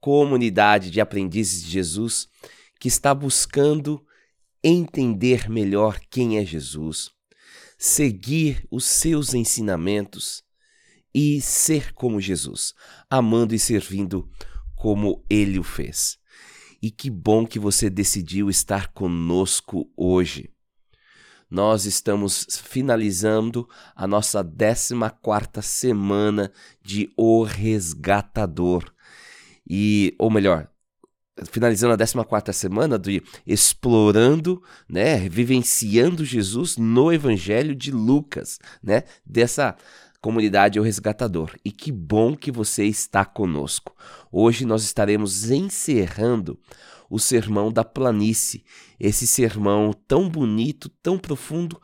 comunidade de aprendizes de Jesus que está buscando entender melhor quem é Jesus, seguir os seus ensinamentos e ser como Jesus, amando e servindo como ele o fez. E que bom que você decidiu estar conosco hoje. Nós estamos finalizando a nossa 14 quarta semana de O Resgatador e, ou melhor, finalizando a 14 semana de explorando, né, vivenciando Jesus no Evangelho de Lucas, né, dessa comunidade O Resgatador. E que bom que você está conosco. Hoje nós estaremos encerrando o sermão da planície, esse sermão tão bonito, tão profundo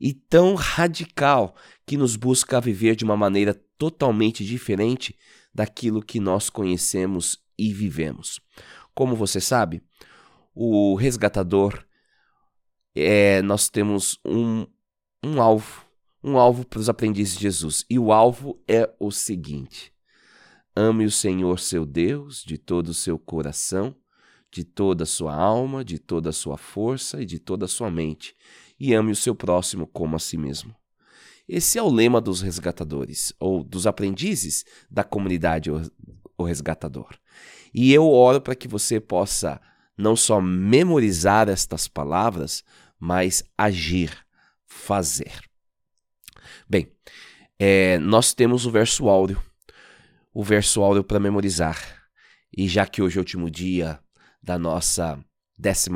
e tão radical que nos busca viver de uma maneira totalmente diferente daquilo que nós conhecemos e vivemos. Como você sabe, o resgatador é nós temos um, um alvo, um alvo para os aprendizes de Jesus. E o alvo é o seguinte: ame o Senhor seu Deus de todo o seu coração, de toda a sua alma, de toda a sua força e de toda a sua mente, e ame o seu próximo como a si mesmo. Esse é o lema dos resgatadores, ou dos aprendizes da comunidade O Resgatador. E eu oro para que você possa não só memorizar estas palavras, mas agir, fazer. Bem, é, nós temos o verso áureo, o verso áureo para memorizar. E já que hoje é o último dia da nossa 14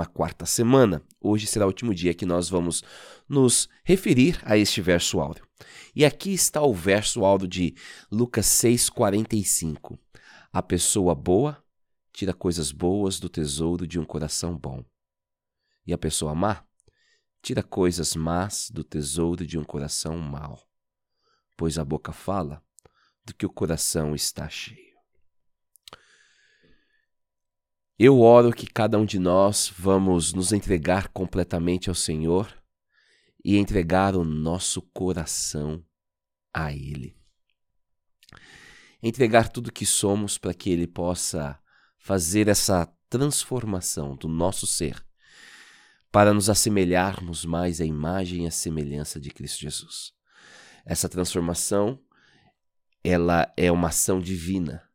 semana. Hoje será o último dia que nós vamos nos referir a este verso áureo. E aqui está o verso áureo de Lucas 6,45. A pessoa boa tira coisas boas do tesouro de um coração bom. E a pessoa má tira coisas más do tesouro de um coração mau. Pois a boca fala do que o coração está cheio. Eu oro que cada um de nós vamos nos entregar completamente ao Senhor e entregar o nosso coração a Ele. Entregar tudo que somos para que Ele possa fazer essa transformação do nosso ser para nos assemelharmos mais à imagem e à semelhança de Cristo Jesus. Essa transformação, ela é uma ação divina.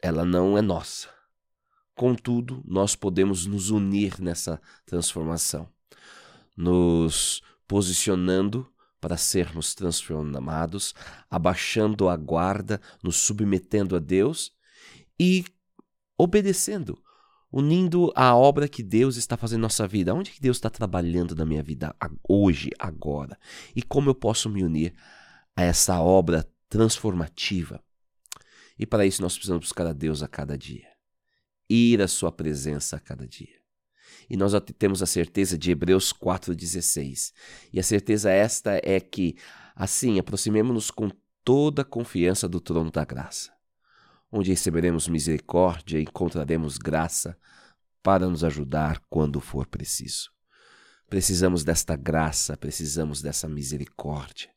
Ela não é nossa Contudo, nós podemos nos unir nessa transformação, nos posicionando para sermos transformados, abaixando a guarda, nos submetendo a Deus e obedecendo, unindo a obra que Deus está fazendo na nossa vida. Onde que Deus está trabalhando na minha vida hoje, agora? E como eu posso me unir a essa obra transformativa? E para isso nós precisamos buscar a Deus a cada dia ir à sua presença a cada dia. E nós temos a certeza de Hebreus 4,16. E a certeza esta é que, assim, aproximemo-nos com toda a confiança do trono da graça, onde receberemos misericórdia e encontraremos graça para nos ajudar quando for preciso. Precisamos desta graça, precisamos dessa misericórdia,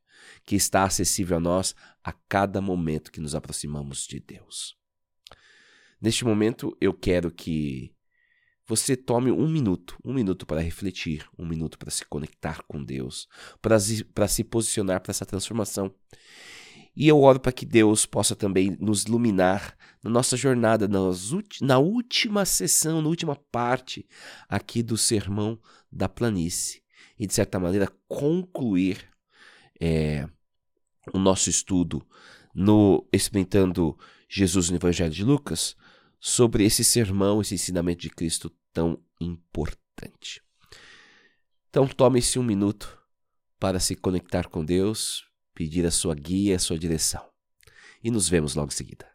que está acessível a nós a cada momento que nos aproximamos de Deus. Neste momento, eu quero que você tome um minuto, um minuto para refletir, um minuto para se conectar com Deus, para se, para se posicionar para essa transformação. E eu oro para que Deus possa também nos iluminar na nossa jornada, na última sessão, na última parte aqui do sermão da planície. E, de certa maneira, concluir é, o nosso estudo no Experimentando Jesus no Evangelho de Lucas, sobre esse sermão, esse ensinamento de Cristo tão importante. Então, tome-se um minuto para se conectar com Deus, pedir a sua guia, a sua direção. E nos vemos logo em seguida.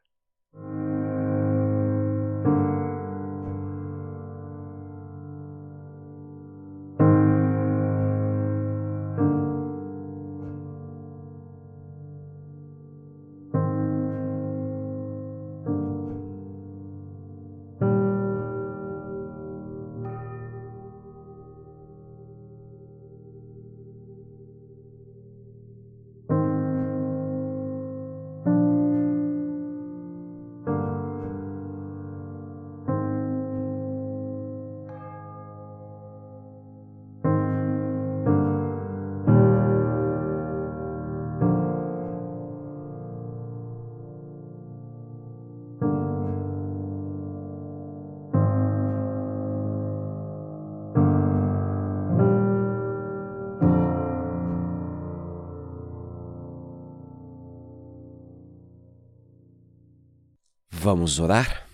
Vamos orar?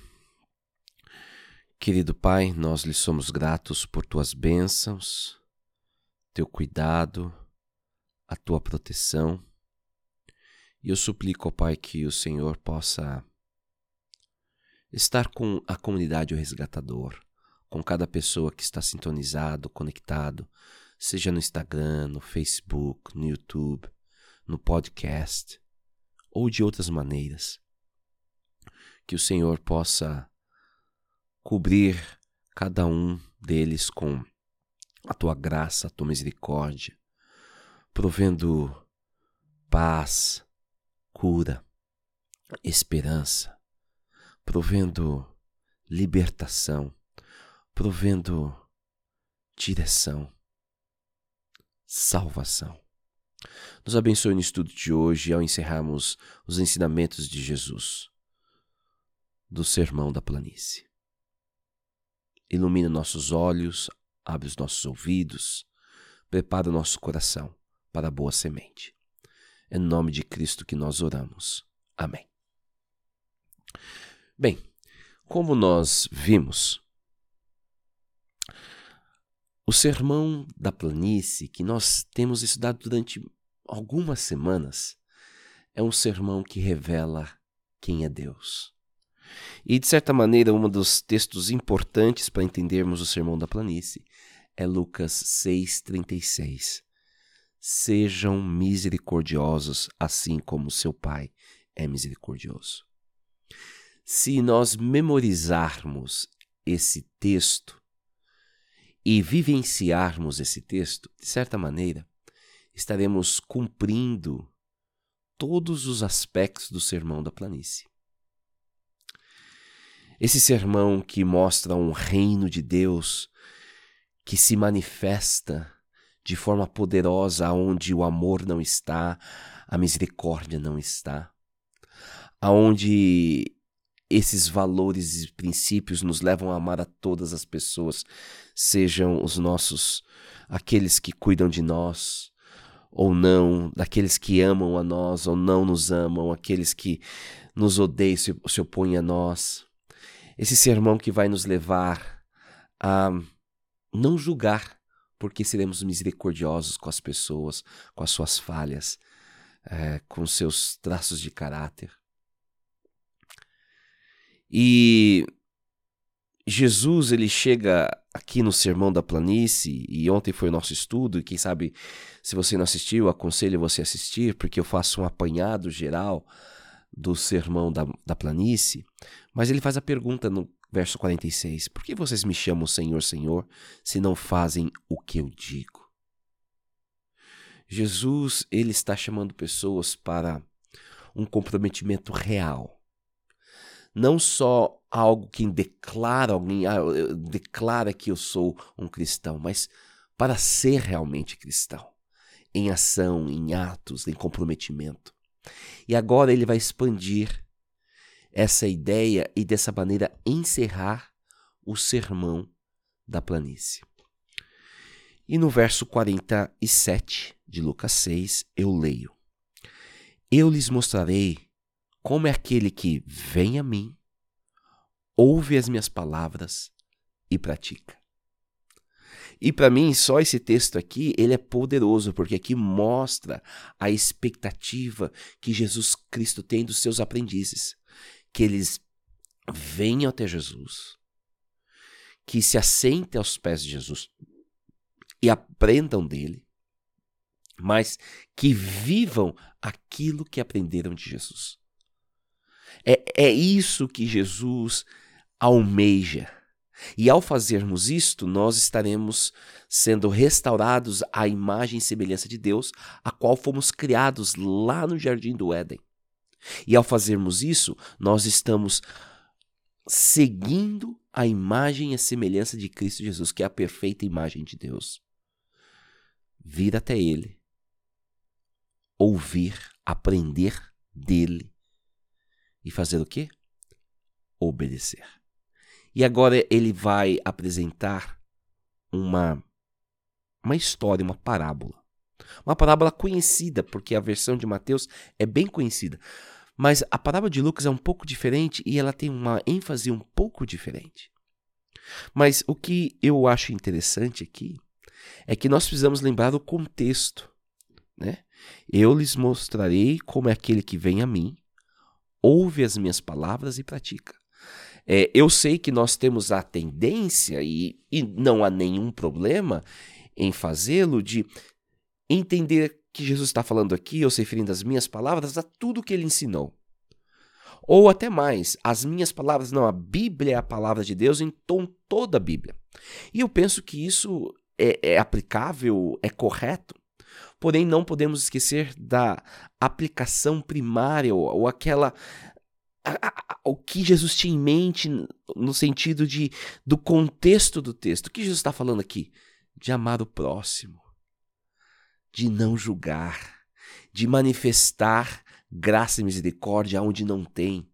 Querido Pai, nós lhe somos gratos por tuas bênçãos, teu cuidado, a tua proteção. E eu suplico, ó Pai, que o Senhor possa estar com a comunidade o resgatador, com cada pessoa que está sintonizado, conectado, seja no Instagram, no Facebook, no YouTube, no podcast ou de outras maneiras que o Senhor possa cobrir cada um deles com a tua graça, a tua misericórdia, provendo paz, cura, esperança, provendo libertação, provendo direção, salvação. Nos abençoe no estudo de hoje ao encerrarmos os ensinamentos de Jesus do Sermão da Planície. Ilumina nossos olhos, abre os nossos ouvidos, prepara o nosso coração para a boa semente. É no nome de Cristo que nós oramos. Amém. Bem, como nós vimos, o sermão da planície que nós temos estudado durante algumas semanas é um sermão que revela quem é Deus. E, de certa maneira, um dos textos importantes para entendermos o Sermão da Planície é Lucas 6,36. Sejam misericordiosos, assim como seu Pai é misericordioso. Se nós memorizarmos esse texto e vivenciarmos esse texto, de certa maneira, estaremos cumprindo todos os aspectos do Sermão da Planície. Esse sermão que mostra um reino de Deus que se manifesta de forma poderosa onde o amor não está, a misericórdia não está, aonde esses valores e princípios nos levam a amar a todas as pessoas, sejam os nossos aqueles que cuidam de nós ou não, daqueles que amam a nós ou não nos amam, aqueles que nos odeiam se, se opõem a nós esse sermão que vai nos levar a não julgar, porque seremos misericordiosos com as pessoas, com as suas falhas, é, com seus traços de caráter. E Jesus ele chega aqui no Sermão da Planície, e ontem foi o nosso estudo, e quem sabe se você não assistiu, aconselho você a assistir, porque eu faço um apanhado geral do sermão da, da planície, mas ele faz a pergunta no verso 46: Por que vocês me chamam Senhor, Senhor, se não fazem o que eu digo? Jesus, ele está chamando pessoas para um comprometimento real. Não só algo que declara alguém, ah, declara que eu sou um cristão, mas para ser realmente cristão, em ação, em atos, em comprometimento. E agora ele vai expandir essa ideia e dessa maneira encerrar o sermão da planície. E no verso 47 de Lucas 6, eu leio: Eu lhes mostrarei como é aquele que vem a mim, ouve as minhas palavras e pratica. E para mim, só esse texto aqui, ele é poderoso, porque aqui mostra a expectativa que Jesus Cristo tem dos seus aprendizes, que eles venham até Jesus, que se assentem aos pés de Jesus e aprendam dele, mas que vivam aquilo que aprenderam de Jesus. É, é isso que Jesus almeja. E ao fazermos isto, nós estaremos sendo restaurados à imagem e semelhança de Deus, a qual fomos criados lá no jardim do Éden. E ao fazermos isso, nós estamos seguindo a imagem e a semelhança de Cristo Jesus, que é a perfeita imagem de Deus. Vir até Ele, ouvir, aprender dele e fazer o quê? Obedecer. E agora ele vai apresentar uma, uma história, uma parábola. Uma parábola conhecida, porque a versão de Mateus é bem conhecida. Mas a parábola de Lucas é um pouco diferente e ela tem uma ênfase um pouco diferente. Mas o que eu acho interessante aqui é que nós precisamos lembrar do contexto. Né? Eu lhes mostrarei como é aquele que vem a mim, ouve as minhas palavras e pratica. É, eu sei que nós temos a tendência, e, e não há nenhum problema em fazê-lo, de entender que Jesus está falando aqui, ou se referindo às minhas palavras, a tudo que ele ensinou. Ou até mais, as minhas palavras, não, a Bíblia é a palavra de Deus tom, toda a Bíblia. E eu penso que isso é, é aplicável, é correto, porém não podemos esquecer da aplicação primária, ou, ou aquela o que Jesus tinha em mente no sentido de do contexto do texto. O que Jesus está falando aqui? De amar o próximo, de não julgar, de manifestar graça e misericórdia onde não tem.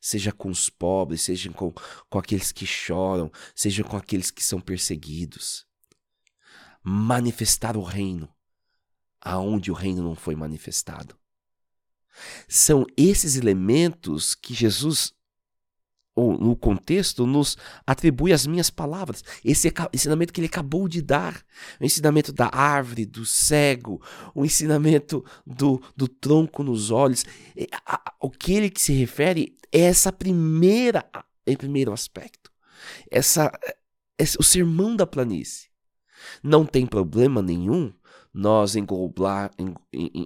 Seja com os pobres, seja com, com aqueles que choram, seja com aqueles que são perseguidos. Manifestar o reino aonde o reino não foi manifestado. São esses elementos que Jesus, ou no contexto, nos atribui as minhas palavras. Esse ensinamento que ele acabou de dar. O ensinamento da árvore, do cego, o ensinamento do, do tronco nos olhos. O que ele se refere é essa primeira, em primeiro aspecto. Essa, esse, o sermão da planície. Não tem problema nenhum nós englobar,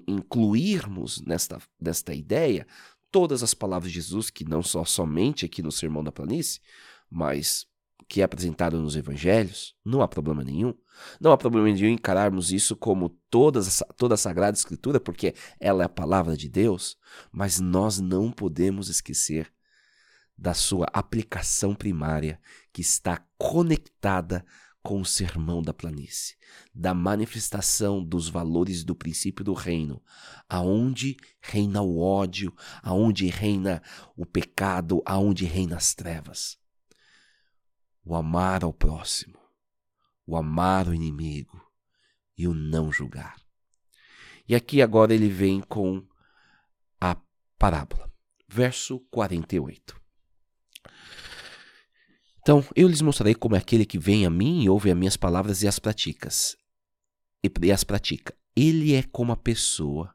incluirmos nesta, nesta ideia todas as palavras de Jesus, que não só somente aqui no Sermão da Planície, mas que é apresentado nos evangelhos, não há problema nenhum. Não há problema nenhum encararmos isso como todas, toda a Sagrada Escritura, porque ela é a palavra de Deus, mas nós não podemos esquecer da sua aplicação primária, que está conectada com o sermão da planície, da manifestação dos valores do princípio do reino, aonde reina o ódio, aonde reina o pecado, aonde reina as trevas. O amar ao próximo, o amar o inimigo e o não julgar. E aqui agora ele vem com a parábola, verso 48. Então, eu lhes mostrarei como é aquele que vem a mim e ouve as minhas palavras e as praticas. E, as pratica. Ele é como a pessoa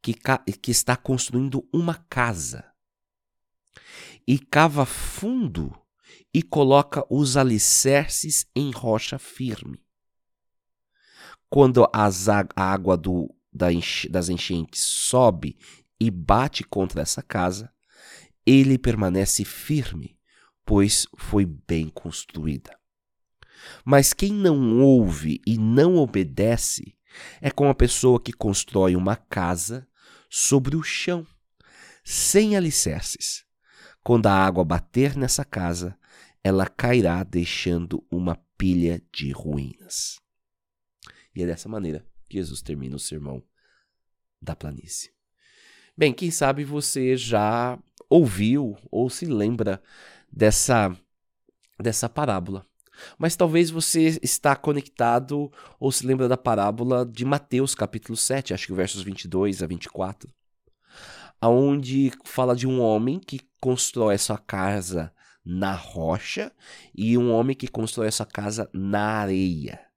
que, que está construindo uma casa e cava fundo e coloca os alicerces em rocha firme. Quando as, a água do, da enche, das enchentes sobe e bate contra essa casa, ele permanece firme pois foi bem construída. Mas quem não ouve e não obedece é como a pessoa que constrói uma casa sobre o chão, sem alicerces. Quando a água bater nessa casa, ela cairá deixando uma pilha de ruínas. E é dessa maneira que Jesus termina o sermão da planície. Bem, quem sabe você já ouviu ou se lembra dessa, dessa parábola. Mas talvez você está conectado ou se lembra da parábola de Mateus capítulo 7, acho que versos 22 a 24, aonde fala de um homem que constrói sua casa na rocha e um homem que constrói sua casa na areia.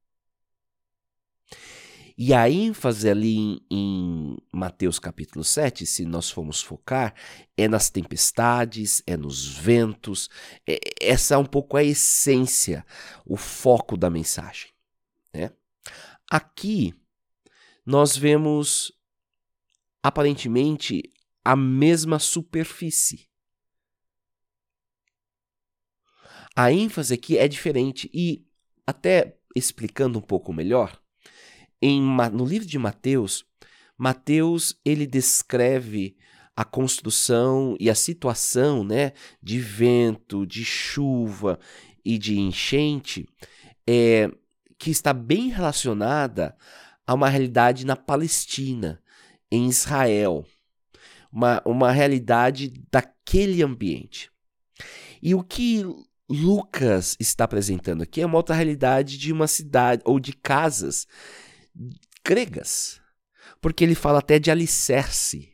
E a ênfase ali em, em, Mateus capítulo 7, se nós formos focar, é nas tempestades, é nos ventos. É, essa é um pouco a essência, o foco da mensagem. Né? Aqui, nós vemos aparentemente a mesma superfície. A ênfase aqui é diferente e, até explicando um pouco melhor, em, no livro de Mateus, Mateus ele descreve a construção e a situação né, de vento, de chuva e de enchente é, que está bem relacionada a uma realidade na Palestina, em Israel. Uma, uma realidade daquele ambiente. E o que Lucas está apresentando aqui é uma outra realidade de uma cidade ou de casas gregas. Porque ele fala até de alicerce,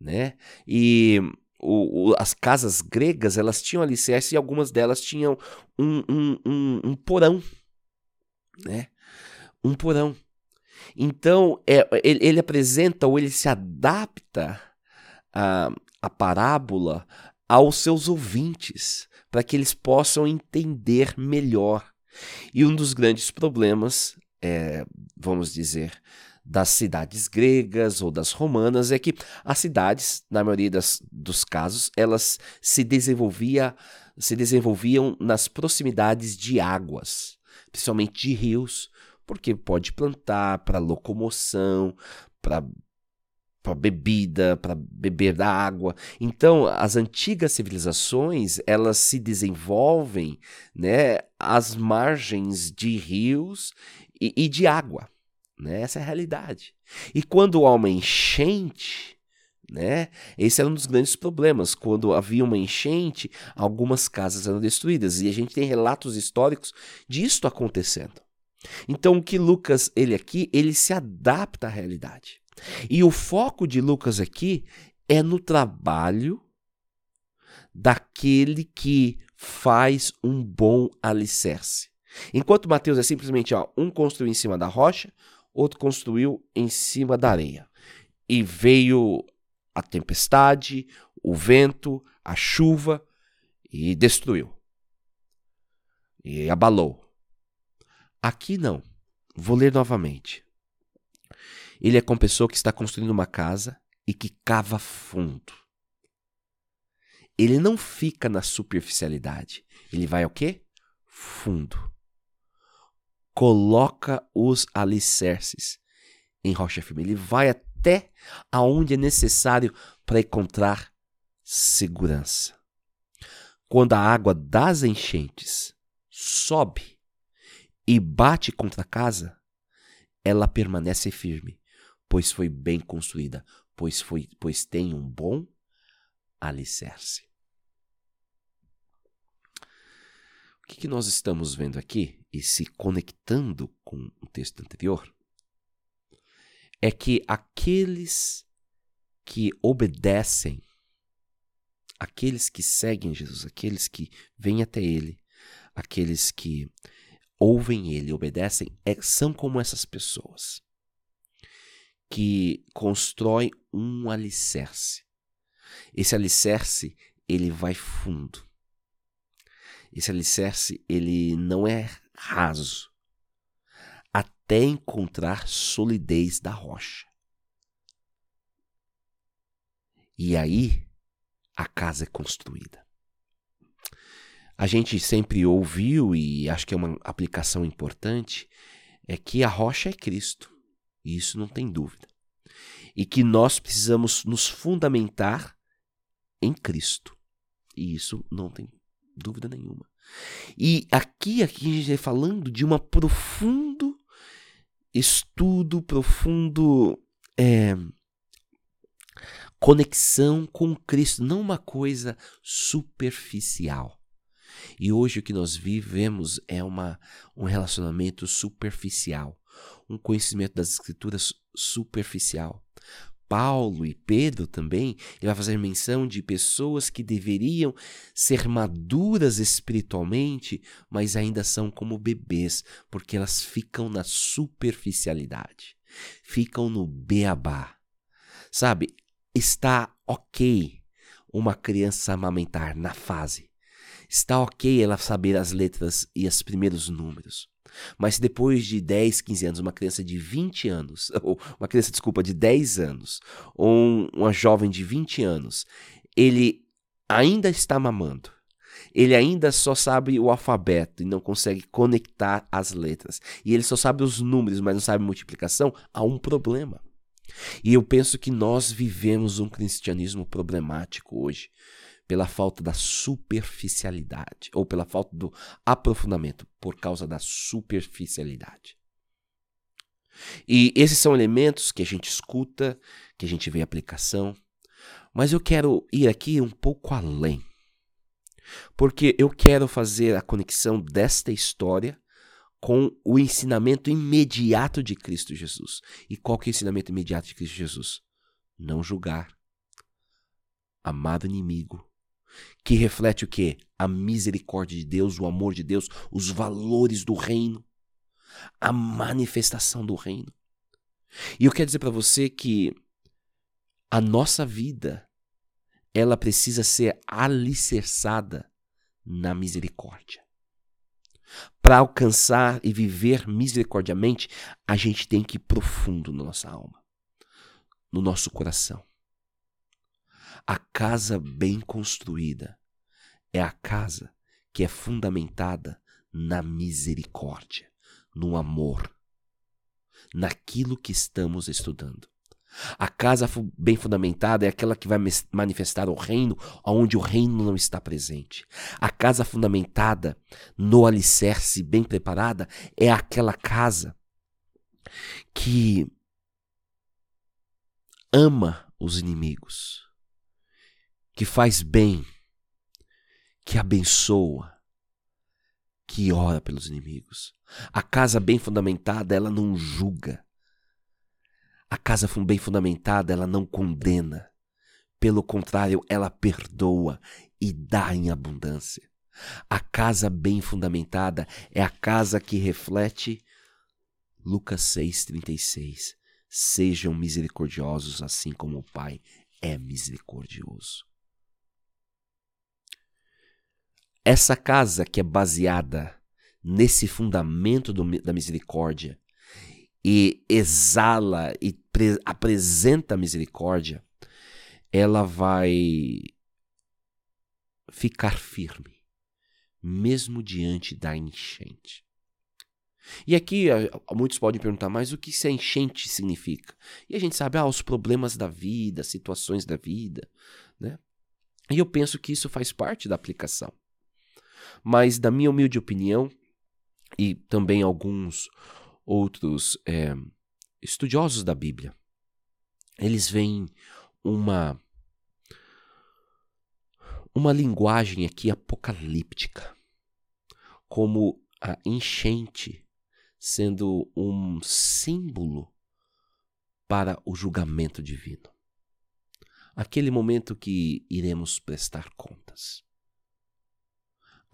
né? E o, o, as casas gregas, elas tinham alicerce e algumas delas tinham um, um, um, um porão, né? Um porão. Então, é, ele, ele, apresenta ou ele se adapta a, a parábola aos seus ouvintes, para que eles possam entender melhor. E um dos grandes problemas, é, vamos dizer, das cidades gregas ou das romanas é que as cidades, na maioria das, dos casos, elas se, desenvolvia, se desenvolviam nas proximidades de águas, principalmente de rios, porque pode plantar para locomoção, para para bebida, para beber da água. Então, as antigas civilizações, elas se desenvolvem, né, às margens de rios e, e de água, né? Essa é a realidade. E quando há uma enchente, né? Esse era um dos grandes problemas. Quando havia uma enchente, algumas casas eram destruídas e a gente tem relatos históricos disto acontecendo. Então, o que Lucas, ele aqui, ele se adapta à realidade. E o foco de Lucas aqui é no trabalho daquele que faz um bom alicerce. Enquanto Mateus é simplesmente ó, um construiu em cima da rocha, outro construiu em cima da areia. E veio a tempestade, o vento, a chuva e destruiu. E abalou. Aqui não. Vou ler novamente. Ele é com pessoa que está construindo uma casa e que cava fundo. Ele não fica na superficialidade. Ele vai ao quê? Fundo. Coloca os alicerces em rocha firme. Ele vai até aonde é necessário para encontrar segurança. Quando a água das enchentes sobe e bate contra a casa, ela permanece firme, pois foi bem construída, pois, foi, pois tem um bom alicerce. O que, que nós estamos vendo aqui, e se conectando com o texto anterior, é que aqueles que obedecem, aqueles que seguem Jesus, aqueles que vêm até Ele, aqueles que ouvem Ele, obedecem, é, são como essas pessoas que constrói um alicerce. Esse alicerce, ele vai fundo. Esse alicerce, ele não é raso até encontrar solidez da rocha. E aí a casa é construída. A gente sempre ouviu, e acho que é uma aplicação importante, é que a rocha é Cristo. E isso não tem dúvida. E que nós precisamos nos fundamentar em Cristo. E isso não tem dúvida nenhuma. E aqui, aqui a gente está falando de uma profundo estudo, profundo é, conexão com Cristo, não uma coisa superficial. E hoje o que nós vivemos é uma, um relacionamento superficial um conhecimento das escrituras superficial. Paulo e Pedro também, ele vai fazer menção de pessoas que deveriam ser maduras espiritualmente, mas ainda são como bebês, porque elas ficam na superficialidade, ficam no beabá. Sabe, está ok uma criança amamentar na fase. Está ok ela saber as letras e os primeiros números. Mas depois de 10, 15 anos, uma criança de 20 anos, ou uma criança, desculpa, de 10 anos, ou uma jovem de 20 anos, ele ainda está mamando. Ele ainda só sabe o alfabeto e não consegue conectar as letras. E ele só sabe os números, mas não sabe multiplicação. Há um problema. E eu penso que nós vivemos um cristianismo problemático hoje pela falta da superficialidade ou pela falta do aprofundamento por causa da superficialidade. E esses são elementos que a gente escuta, que a gente vê aplicação, mas eu quero ir aqui um pouco além. Porque eu quero fazer a conexão desta história com o ensinamento imediato de Cristo Jesus. E qual que é o ensinamento imediato de Cristo Jesus? Não julgar, amar o inimigo, que reflete o quê? A misericórdia de Deus, o amor de Deus, os valores do reino, a manifestação do reino. E eu quero dizer para você que a nossa vida ela precisa ser alicerçada na misericórdia. Para alcançar e viver misericordiamente, a gente tem que ir profundo na nossa alma, no nosso coração. A casa bem construída é a casa que é fundamentada na misericórdia, no amor, naquilo que estamos estudando. A casa bem fundamentada é aquela que vai manifestar o reino onde o reino não está presente. A casa fundamentada no alicerce bem preparada é aquela casa que ama os inimigos, que faz bem, que abençoa, que ora pelos inimigos. A casa bem fundamentada, ela não julga a casa bem fundamentada, ela não condena. Pelo contrário, ela perdoa e dá em abundância. A casa bem fundamentada é a casa que reflete Lucas 6,36. Sejam misericordiosos, assim como o Pai é misericordioso. Essa casa que é baseada nesse fundamento do, da misericórdia e exala e apresenta a misericórdia, ela vai ficar firme, mesmo diante da enchente. E aqui muitos podem perguntar, mas o que essa enchente significa? E a gente sabe, ah, os problemas da vida, situações da vida, né? E eu penso que isso faz parte da aplicação. Mas, da minha humilde opinião, e também alguns outros é, estudiosos da Bíblia, eles veem uma uma linguagem aqui apocalíptica, como a enchente sendo um símbolo para o julgamento divino. Aquele momento que iremos prestar contas.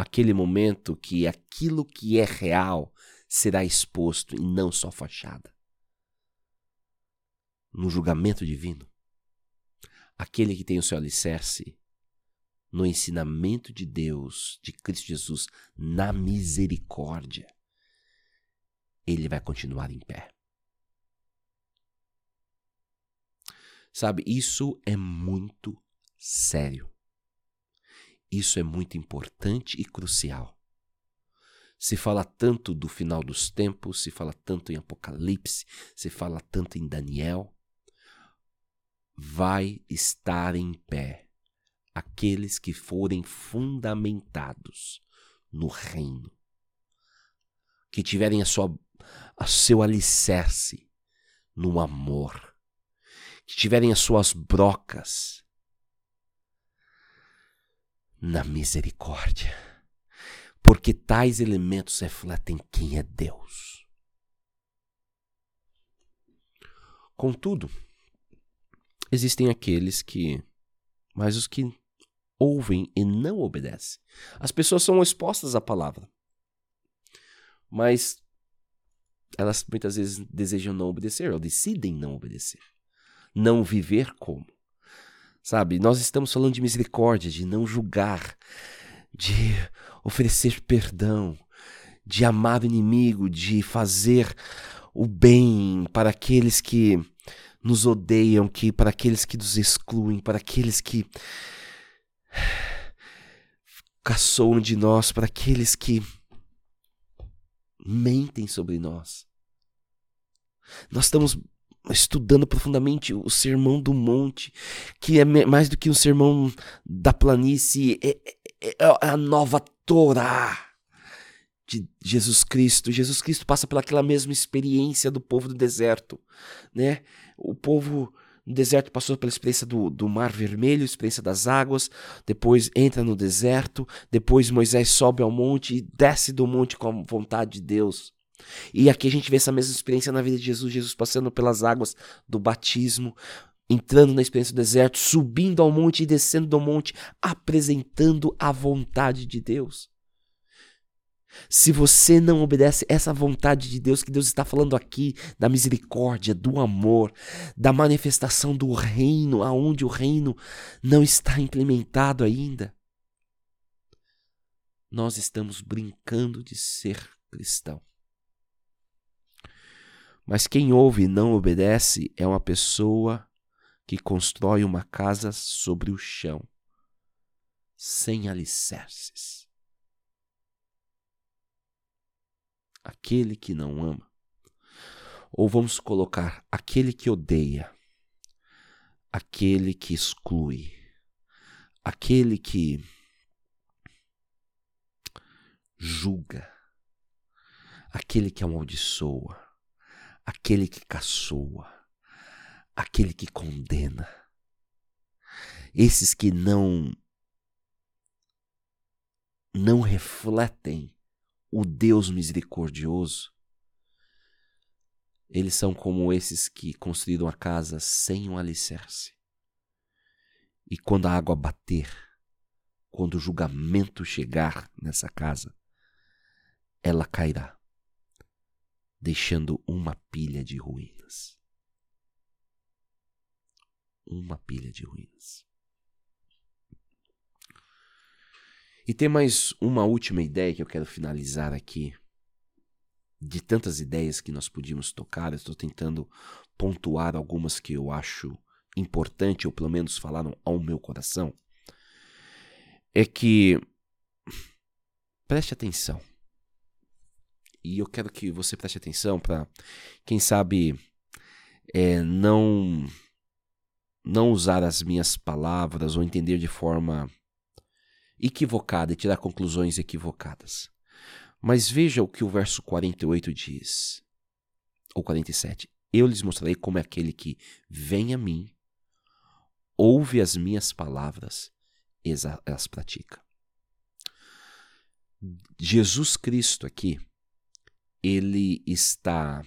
Aquele momento que aquilo que é real será exposto e não só fachada. No julgamento divino, aquele que tem o seu alicerce no ensinamento de Deus, de Cristo Jesus, na misericórdia, ele vai continuar em pé. Sabe, isso é muito sério. Isso é muito importante e crucial. Se fala tanto do final dos tempos, se fala tanto em Apocalipse, se fala tanto em Daniel. Vai estar em pé aqueles que forem fundamentados no reino, que tiverem a sua, a seu alicerce no amor, que tiverem as suas brocas na misericórdia porque tais elementos refletem quem é Deus. Contudo, existem aqueles que, mas os que ouvem e não obedecem. As pessoas são expostas à palavra, mas elas muitas vezes desejam não obedecer ou decidem não obedecer, não viver como. Sabe, nós estamos falando de misericórdia, de não julgar, de oferecer perdão, de amar o inimigo, de fazer o bem para aqueles que nos odeiam, que para aqueles que nos excluem, para aqueles que caçoam de nós, para aqueles que mentem sobre nós. Nós estamos estudando profundamente o Sermão do Monte, que é mais do que um sermão da planície, é, é, é a nova Torá de Jesus Cristo. Jesus Cristo passa pelaquela mesma experiência do povo do deserto, né? O povo no deserto passou pela experiência do, do mar vermelho, experiência das águas, depois entra no deserto, depois Moisés sobe ao monte e desce do monte com a vontade de Deus. E aqui a gente vê essa mesma experiência na vida de Jesus, Jesus passando pelas águas do batismo, entrando na experiência do deserto, subindo ao monte e descendo do monte, apresentando a vontade de Deus. Se você não obedece essa vontade de Deus que Deus está falando aqui, da misericórdia, do amor, da manifestação do reino, aonde o reino não está implementado ainda, nós estamos brincando de ser cristão. Mas quem ouve e não obedece é uma pessoa que constrói uma casa sobre o chão, sem alicerces. Aquele que não ama, ou vamos colocar aquele que odeia, aquele que exclui, aquele que julga, aquele que amaldiçoa, aquele que caçoa, aquele que condena. Esses que não não refletem o Deus misericordioso, eles são como esses que construíram a casa sem um alicerce. E quando a água bater, quando o julgamento chegar nessa casa, ela cairá, deixando uma pilha de ruínas uma pilha de ruínas. E tem mais uma última ideia que eu quero finalizar aqui. De tantas ideias que nós podíamos tocar, eu estou tentando pontuar algumas que eu acho importante, ou pelo menos falaram ao meu coração. É que preste atenção. E eu quero que você preste atenção para, quem sabe, é, não não usar as minhas palavras ou entender de forma equivocada e tirar conclusões equivocadas. Mas veja o que o verso 48 diz, ou 47. Eu lhes mostrarei como é aquele que vem a mim, ouve as minhas palavras e as pratica. Jesus Cristo aqui, ele está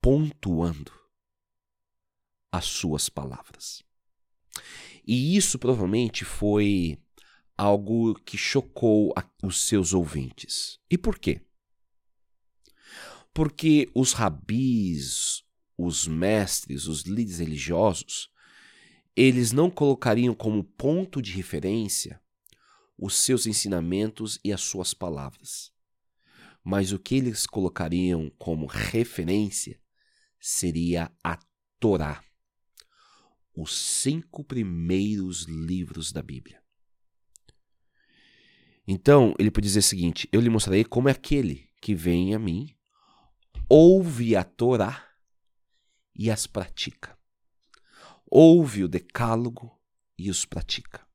pontuando as suas palavras. E isso provavelmente foi algo que chocou os seus ouvintes. E por quê? Porque os rabis, os mestres, os líderes religiosos, eles não colocariam como ponto de referência os seus ensinamentos e as suas palavras. Mas o que eles colocariam como referência seria a Torá os cinco primeiros livros da Bíblia. Então, ele pode dizer o seguinte: Eu lhe mostrarei como é aquele que vem a mim, ouve a Torá e as pratica. Ouve o Decálogo e os pratica.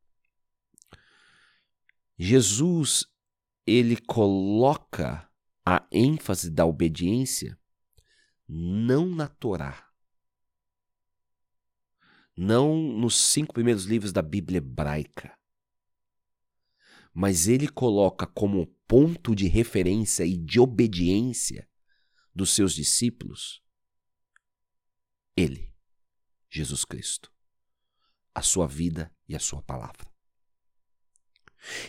Jesus, ele coloca a ênfase da obediência não na Torá, não nos cinco primeiros livros da Bíblia hebraica, mas ele coloca como ponto de referência e de obediência dos seus discípulos ele, Jesus Cristo, a sua vida e a sua palavra.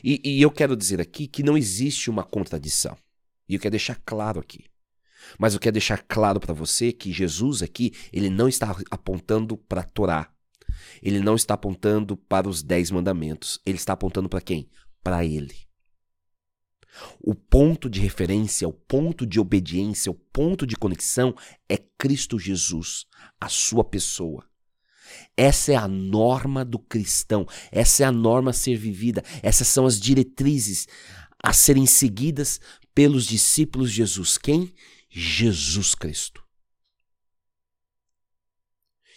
E, e eu quero dizer aqui que não existe uma contradição. E eu quero deixar claro aqui. Mas eu quero deixar claro para você que Jesus aqui, ele não está apontando para a Torá, ele não está apontando para os dez mandamentos. Ele está apontando para quem? Para ele. O ponto de referência, o ponto de obediência, o ponto de conexão é Cristo Jesus, a sua pessoa. Essa é a norma do cristão, essa é a norma a ser vivida, essas são as diretrizes a serem seguidas pelos discípulos de Jesus. Quem? Jesus Cristo.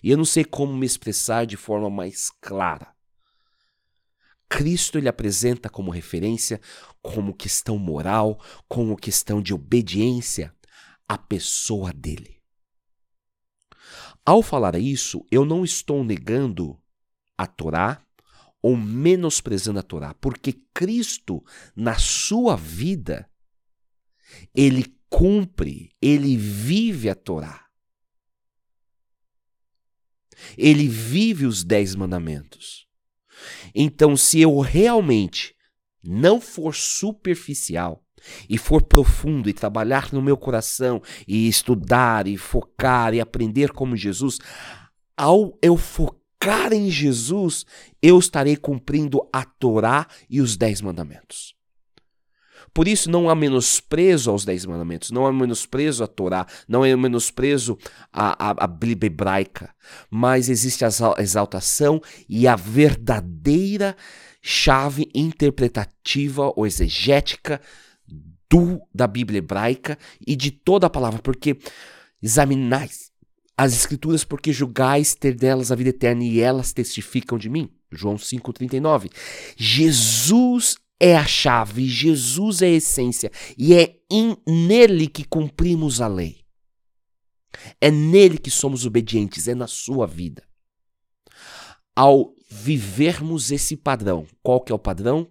E eu não sei como me expressar de forma mais clara. Cristo ele apresenta como referência, como questão moral, como questão de obediência, a pessoa dele. Ao falar isso, eu não estou negando a Torá ou menosprezando a Torá, porque Cristo, na sua vida, ele cumpre, ele vive a Torá. Ele vive os dez mandamentos. Então, se eu realmente não for superficial e for profundo e trabalhar no meu coração e estudar e focar e aprender como Jesus, ao eu focar em Jesus, eu estarei cumprindo a Torá e os dez mandamentos. Por isso não há menosprezo aos Dez Mandamentos, não há menosprezo à Torá, não há menosprezo à, à, à Bíblia hebraica, mas existe a exaltação e a verdadeira chave interpretativa ou exegética do, da Bíblia hebraica e de toda a palavra, porque examinais as escrituras porque julgais ter delas a vida eterna e elas testificam de mim. João 5:39. Jesus é a chave, Jesus é a essência e é in, nele que cumprimos a lei. É nele que somos obedientes, é na sua vida. Ao vivermos esse padrão, qual que é o padrão?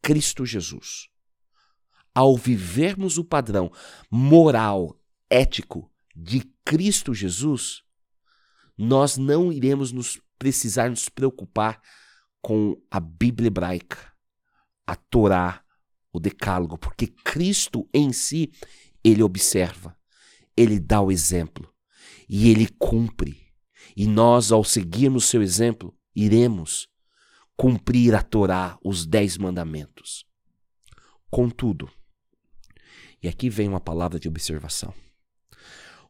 Cristo Jesus. Ao vivermos o padrão moral, ético de Cristo Jesus, nós não iremos nos precisar nos preocupar com a Bíblia hebraica a Torá, o Decálogo, porque Cristo em si, ele observa, ele dá o exemplo e ele cumpre. E nós, ao seguirmos seu exemplo, iremos cumprir a Torá, os dez mandamentos. Contudo, e aqui vem uma palavra de observação.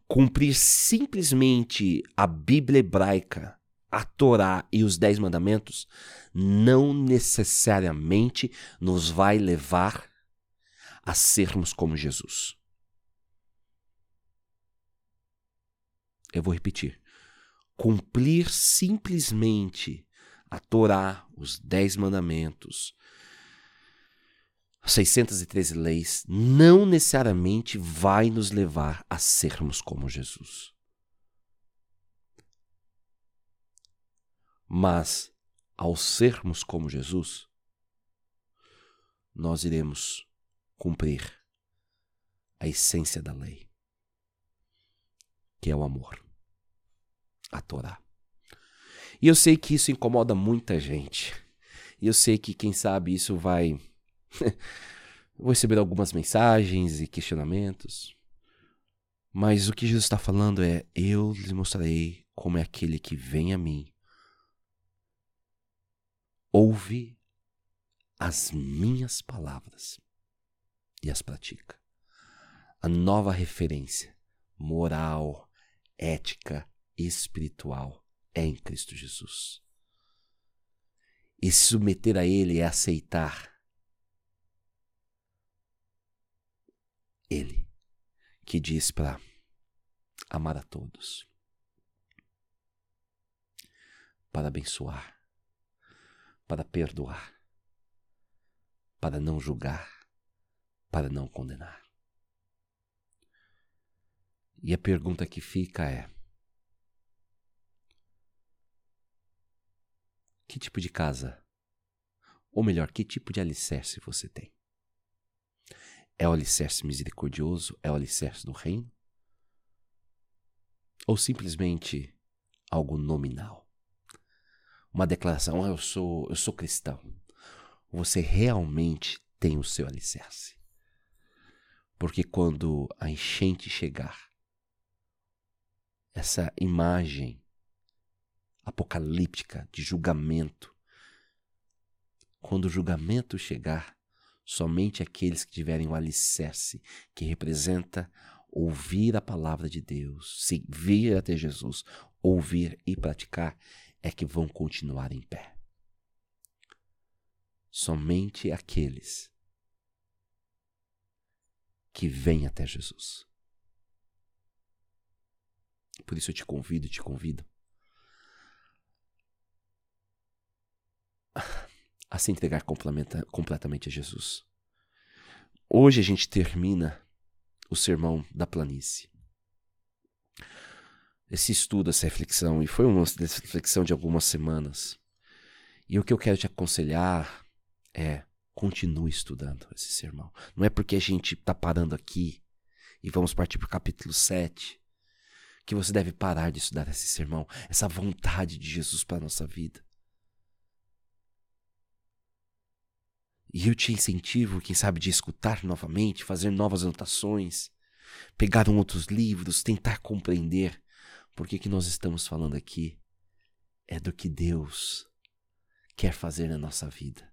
Cumprir simplesmente a Bíblia hebraica a Torá e os Dez Mandamentos não necessariamente nos vai levar a sermos como Jesus. Eu vou repetir. Cumprir simplesmente a Torá, os Dez Mandamentos, 613 leis, não necessariamente vai nos levar a sermos como Jesus. Mas, ao sermos como Jesus, nós iremos cumprir a essência da lei, que é o amor, a Torá. E eu sei que isso incomoda muita gente. E eu sei que, quem sabe, isso vai. Vou receber algumas mensagens e questionamentos. Mas o que Jesus está falando é: Eu lhes mostrarei como é aquele que vem a mim ouve as minhas palavras e as pratica. A nova referência moral, ética e espiritual é em Cristo Jesus. E se submeter a Ele é aceitar Ele, que diz para amar a todos, para abençoar, para perdoar, para não julgar, para não condenar. E a pergunta que fica é: que tipo de casa, ou melhor, que tipo de alicerce você tem? É o alicerce misericordioso? É o alicerce do reino? Ou simplesmente algo nominal? Uma declaração, ah, eu sou, eu sou cristão. Você realmente tem o seu alicerce. Porque quando a enchente chegar, essa imagem apocalíptica de julgamento, quando o julgamento chegar, somente aqueles que tiverem o alicerce, que representa ouvir a palavra de Deus, vir até Jesus, ouvir e praticar, é que vão continuar em pé. Somente aqueles que vêm até Jesus. Por isso eu te convido, te convido a se entregar completamente a Jesus. Hoje a gente termina o sermão da planície esse estudo, essa reflexão, e foi uma reflexão de algumas semanas. E o que eu quero te aconselhar é continue estudando esse sermão. Não é porque a gente está parando aqui e vamos partir para o capítulo 7 que você deve parar de estudar esse sermão, essa vontade de Jesus para a nossa vida. E eu te incentivo, quem sabe, de escutar novamente, fazer novas anotações, pegar outros livros, tentar compreender porque que nós estamos falando aqui é do que Deus quer fazer na nossa vida.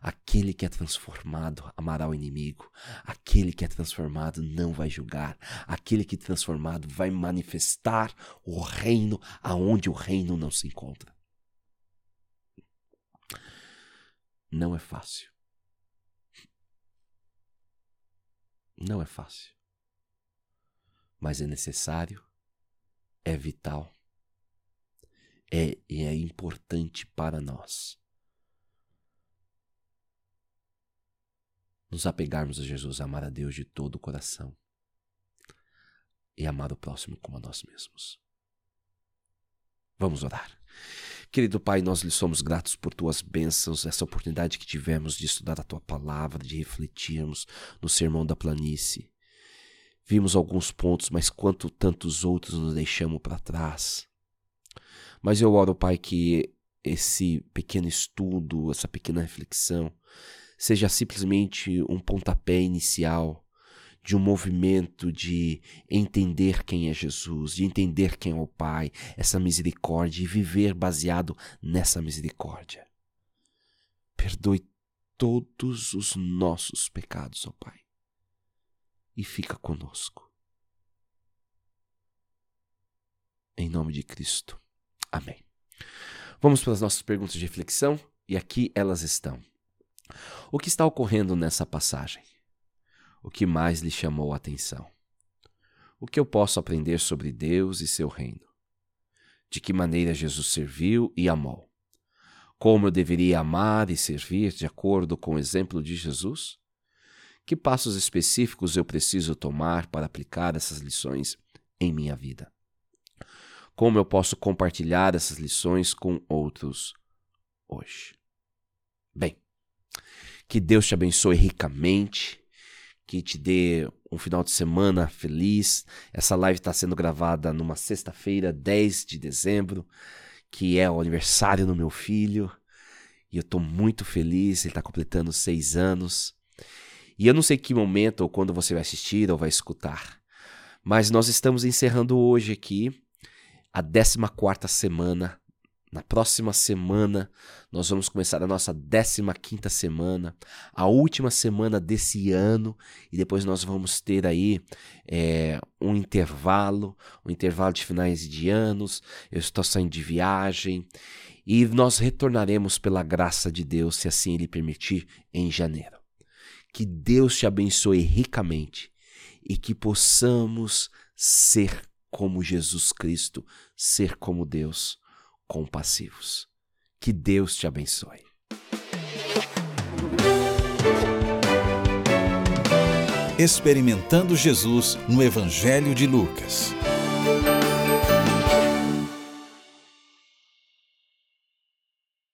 Aquele que é transformado amará o inimigo. Aquele que é transformado não vai julgar. Aquele que é transformado vai manifestar o reino aonde o reino não se encontra. Não é fácil. Não é fácil. Mas é necessário, é vital, é, é importante para nós. nos apegarmos a Jesus, amar a Deus de todo o coração e amar o próximo como a nós mesmos. Vamos orar. Querido Pai, nós lhe somos gratos por tuas bênçãos, essa oportunidade que tivemos de estudar a tua palavra, de refletirmos no sermão da planície. Vimos alguns pontos, mas quanto tantos outros nos deixamos para trás. Mas eu oro, Pai, que esse pequeno estudo, essa pequena reflexão, seja simplesmente um pontapé inicial de um movimento de entender quem é Jesus, de entender quem é o Pai, essa misericórdia e viver baseado nessa misericórdia. Perdoe todos os nossos pecados, ó Pai, e fica conosco. Em nome de Cristo. Amém. Vamos para as nossas perguntas de reflexão e aqui elas estão. O que está ocorrendo nessa passagem? O que mais lhe chamou a atenção? O que eu posso aprender sobre Deus e seu reino? De que maneira Jesus serviu e amou? Como eu deveria amar e servir de acordo com o exemplo de Jesus? Que passos específicos eu preciso tomar para aplicar essas lições em minha vida? Como eu posso compartilhar essas lições com outros hoje? Bem, que Deus te abençoe ricamente, que te dê um final de semana feliz. Essa live está sendo gravada numa sexta-feira, 10 de dezembro, que é o aniversário do meu filho. E eu estou muito feliz, ele está completando seis anos. E eu não sei que momento ou quando você vai assistir ou vai escutar, mas nós estamos encerrando hoje aqui a 14 quarta semana na próxima semana, nós vamos começar a nossa 15 semana, a última semana desse ano, e depois nós vamos ter aí é, um intervalo, um intervalo de finais de anos. Eu estou saindo de viagem e nós retornaremos pela graça de Deus, se assim Ele permitir, em janeiro. Que Deus te abençoe ricamente e que possamos ser como Jesus Cristo, ser como Deus compassivos. Que Deus te abençoe. Experimentando Jesus no Evangelho de Lucas.